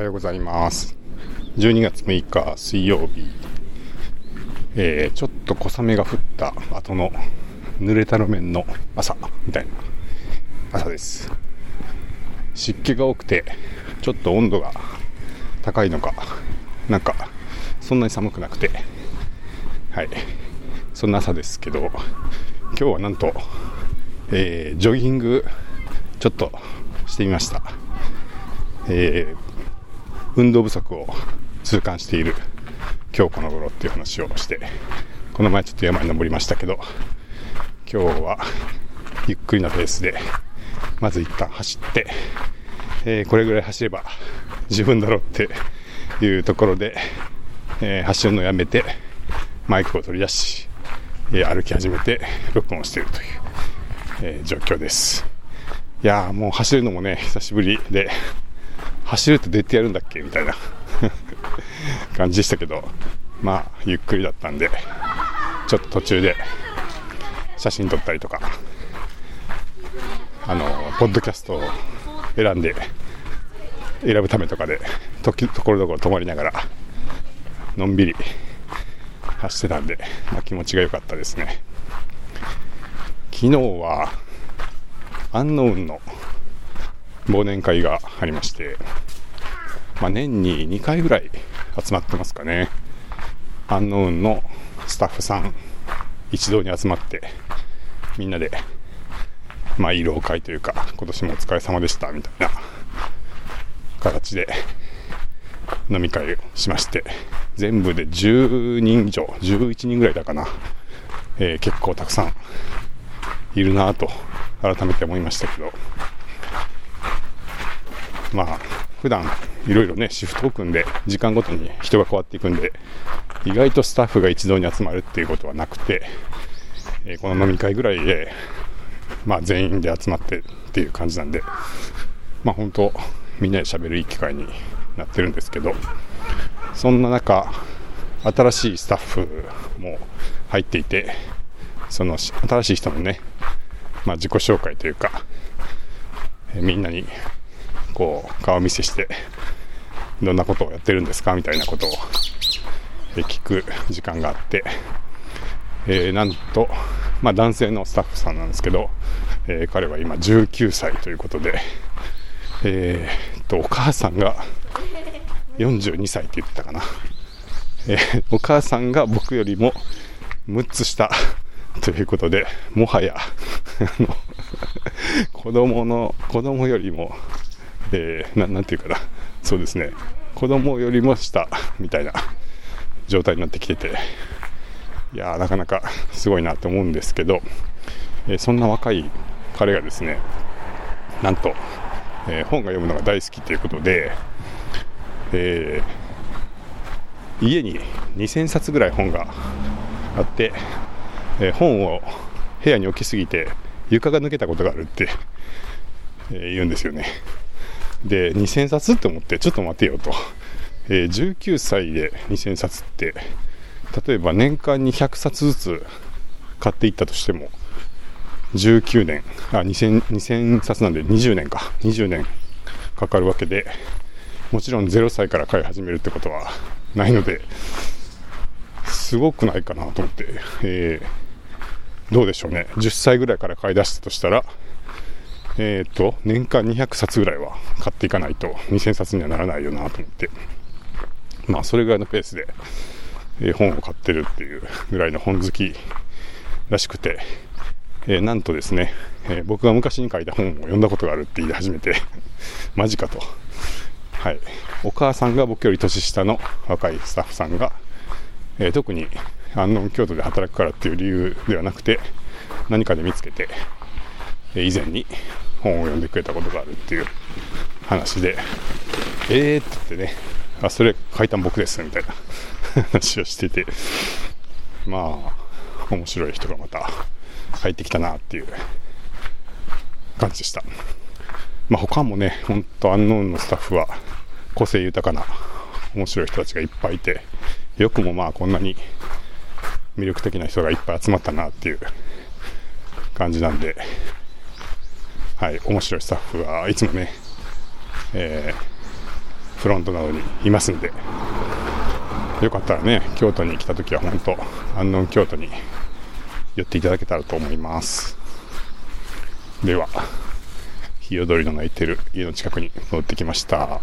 はようございます。12月6日水曜日、えー、ちょっと小雨が降った。後の濡れた路面の朝。みたいな。朝です。湿気が多くて、ちょっと温度が高いのか、なんかそんなに寒くなくて、はい、そんな朝ですけど、今日はなんと、えー、ジョギングちょっとしてみました。えー、運動不足を痛感している今日この頃っていう話をしてこの前ちょっと山に登りましたけど今日はゆっくりなペースでまず一旦走って、えー、これぐらい走れば十分だろうっていうところで、えー、走るのをやめてマイクを取り出し、えー、歩き始めて録音しているという、え状況です。いやーもう走るのもね久しぶりで走るってどうやってやるんだっけ？みたいな。感じでしたけど、まあ、ゆっくりだったんで、ちょっと途中で写真撮ったりとか、あの、ポッドキャストを選んで、選ぶためとかで、とところどころ止まりながら、のんびり走ってたんで、まあ、気持ちが良かったですね。昨日は、アンノウンの忘年会がありまして、まあ、年に2回ぐらい集まってますかね。アンノウンのスタッフさん一堂に集まってみんなでまあ慰労会というか今年もお疲れ様でしたみたいな形で飲み会をしまして全部で10人以上11人ぐらいだかな、えー、結構たくさんいるなと改めて思いましたけどまあ普段いろいろねシフトを組んで時間ごとに人が変わっていくんで意外とスタッフが一堂に集まるっていうことはなくて、えー、この飲み会ぐらいで、まあ、全員で集まってっていう感じなんでまあ本当みんなで喋るいい機会になってるんですけどそんな中新しいスタッフも入っていてその新しい人のね、まあ、自己紹介というか、えー、みんなにこう顔見せしてどんなことをやってるんですかみたいなことを聞く時間があって、えー、なんと、まあ、男性のスタッフさんなんですけど、えー、彼は今19歳ということで、えー、とお母さんが42歳って言ってたかな、えー、お母さんが僕よりも6つ下ということでもはや子供の子供よりもえー、なんていうかな、そうですね、子供よりも下みたいな状態になってきてて、いやなかなかすごいなと思うんですけど、えー、そんな若い彼がですね、なんと、えー、本が読むのが大好きということで、えー、家に2000冊ぐらい本があって、え本を部屋に置きすぎて床が抜けたことがあるって、え言うんですよね。で2000冊って思ってちょっと待てよと、えー、19歳で2000冊って。例えば年間に100冊ずつ買っていったとしても19年。あ 2000, 2000冊なんで20年か。20年かかるわけでもちろん0歳から買い始めるってことはないのですごくないかなと思って、えー、どうでしょうね。10歳ぐらいから買い出したとしたらえーと、年間200冊ぐらいは買っていかないと2000冊にはならないよなと思って。まあそれぐらいのペースで、え、本を買ってるっていうぐらいの本好きらしくて、えー、なんとですね、え、僕が昔に書いた本を読んだことがあるって言い始めて マジかと。はい。お母さんが僕より年下の若いスタッフさんが、え特に安納京都で働くからっていう理由ではなくて何かで見つけて以前に本を読んでくれたことがあるっていう話で、えーって言ってね、あ、それ書いたん僕ですみたいな 話をしてて、まあ、面白い人がまた入ってきたなっていう感じでした。まあ他もね、ほんとアンノーンのスタッフは個性豊かな面白い人たちがいっぱいいて、よくもまあこんなに魅力的な人がいっぱい集まったなっていう感じなんで、はい、面白いスタッフがいつもね、えフロントなどにいますんで、よかったらね、京都に来た時は本当、安納京都に寄っていただけたらと思います。では、日よどりの鳴いてる家の近くに戻ってきました。